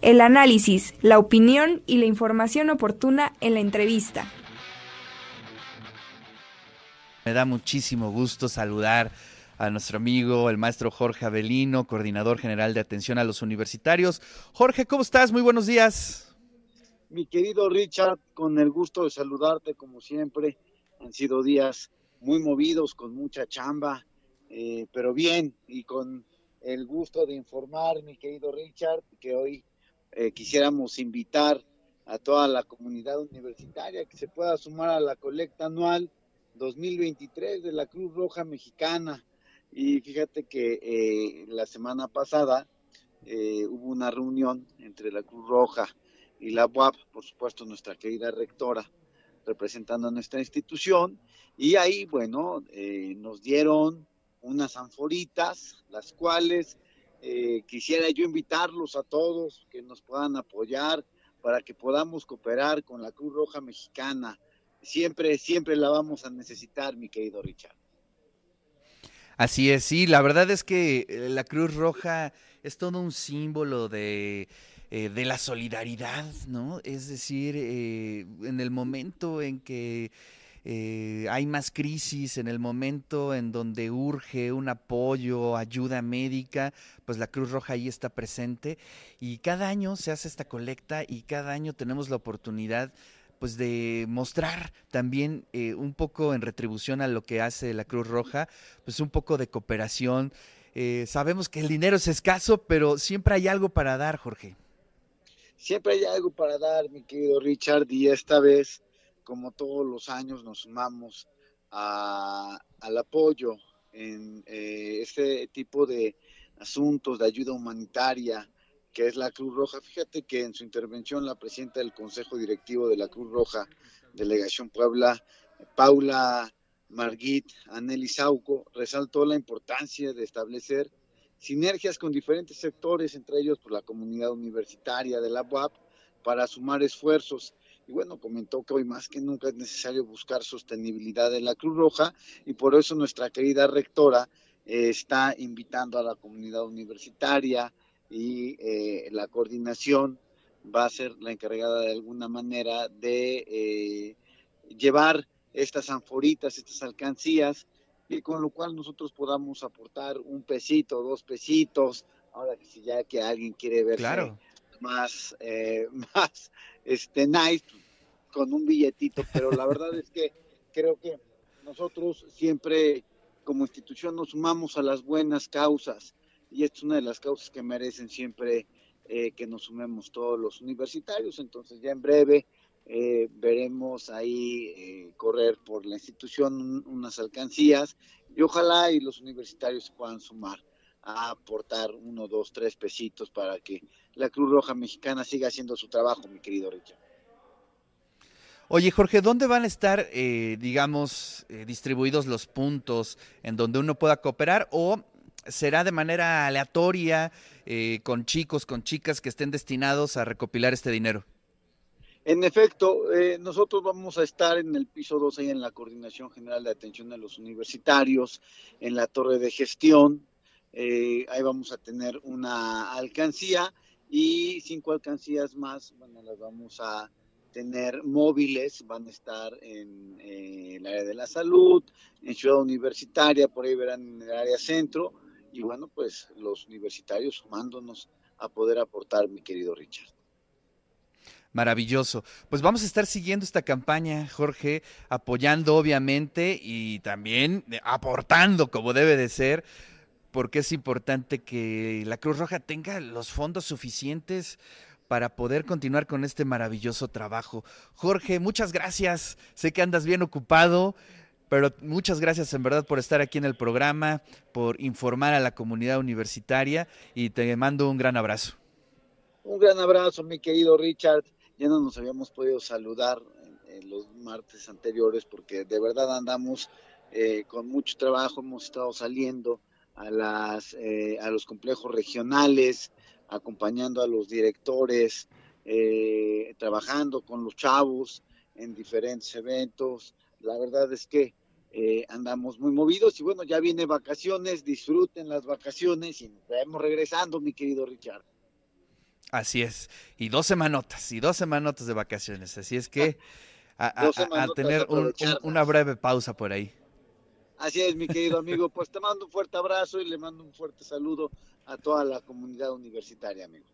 El análisis, la opinión y la información oportuna en la entrevista. Me da muchísimo gusto saludar a nuestro amigo, el maestro Jorge Avelino, coordinador general de atención a los universitarios. Jorge, ¿cómo estás? Muy buenos días. Mi querido Richard, con el gusto de saludarte como siempre. Han sido días muy movidos, con mucha chamba, eh, pero bien y con el gusto de informar, mi querido Richard, que hoy eh, quisiéramos invitar a toda la comunidad universitaria que se pueda sumar a la colecta anual 2023 de la Cruz Roja Mexicana. Y fíjate que eh, la semana pasada eh, hubo una reunión entre la Cruz Roja y la UAP, por supuesto nuestra querida rectora, representando a nuestra institución, y ahí, bueno, nos dieron unas anforitas, las cuales eh, quisiera yo invitarlos a todos que nos puedan apoyar para que podamos cooperar con la Cruz Roja Mexicana. Siempre, siempre la vamos a necesitar, mi querido Richard. Así es, sí, la verdad es que eh, la Cruz Roja es todo un símbolo de, eh, de la solidaridad, ¿no? Es decir, en el momento en que eh, hay más crisis en el momento en donde urge un apoyo, ayuda médica, pues la Cruz Roja ahí está presente y cada año se hace esta colecta y cada año tenemos la oportunidad pues de mostrar también eh, un poco en retribución a lo que hace la Cruz Roja, pues un poco de cooperación. Eh, sabemos que el dinero es escaso, pero siempre hay algo para dar, Jorge. Siempre hay algo para dar, mi querido Richard, y esta vez como todos los años, nos sumamos al apoyo en eh, este tipo de asuntos de ayuda humanitaria que es la Cruz Roja. Fíjate que en su intervención la presidenta del Consejo Directivo de la Cruz Roja, Delegación Puebla, Paula Margit Aneli Sauco, resaltó la importancia de establecer sinergias con diferentes sectores, entre ellos por pues, la comunidad universitaria de la UAP, para sumar esfuerzos y bueno, comentó que hoy más que nunca es necesario buscar sostenibilidad en la Cruz Roja y por eso nuestra querida rectora eh, está invitando a la comunidad universitaria y eh, la coordinación va a ser la encargada de alguna manera de eh, llevar estas anforitas, estas alcancías, y con lo cual nosotros podamos aportar un pesito, dos pesitos, ahora que si ya que alguien quiere ver claro más, eh, más este, nice con un billetito, pero la verdad es que creo que nosotros siempre como institución nos sumamos a las buenas causas y esta es una de las causas que merecen siempre eh, que nos sumemos todos los universitarios, entonces ya en breve eh, veremos ahí correr por la institución unas alcancías y ojalá y los universitarios puedan sumar a aportar uno, dos, tres pesitos para que la Cruz Roja Mexicana siga haciendo su trabajo, mi querido Richard. Oye, Jorge, ¿dónde van a estar, eh, digamos, eh, distribuidos los puntos en donde uno pueda cooperar o será de manera aleatoria eh, con chicos, con chicas que estén destinados a recopilar este dinero? En efecto, nosotros vamos a estar en el piso 2 ahí en la Coordinación General de Atención a los Universitarios, en la torre de gestión, eh, ahí vamos a tener una alcancía y cinco alcancías más, bueno, las vamos a tener móviles, van a estar en eh, el área de la salud, en Ciudad Universitaria, por ahí verán en el área centro, y bueno, pues los universitarios sumándonos a poder aportar, mi querido Richard. Maravilloso. Pues vamos a estar siguiendo esta campaña, Jorge, apoyando obviamente y también aportando como debe de ser porque es importante que la Cruz Roja tenga los fondos suficientes para poder continuar con este maravilloso trabajo. Jorge, muchas gracias. Sé que andas bien ocupado, pero muchas gracias en verdad por estar aquí en el programa, por informar a la comunidad universitaria y te mando un gran abrazo. Un gran abrazo, mi querido Richard. Ya no nos habíamos podido saludar en, los martes anteriores porque de verdad andamos eh, con mucho trabajo, hemos estado saliendo a, las, eh, a los complejos regionales, acompañando a los directores, eh, trabajando con los chavos en diferentes eventos. La verdad es que eh, andamos muy movidos y bueno, ya viene vacaciones, disfruten las vacaciones y nos vemos regresando, mi querido Richard. Así es, y dos semanotas, y dos semanotas de vacaciones, así es que a, tener una breve pausa por ahí. Así es, mi querido amigo, pues te mando un fuerte abrazo y le mando un fuerte saludo a toda la comunidad universitaria, amigo.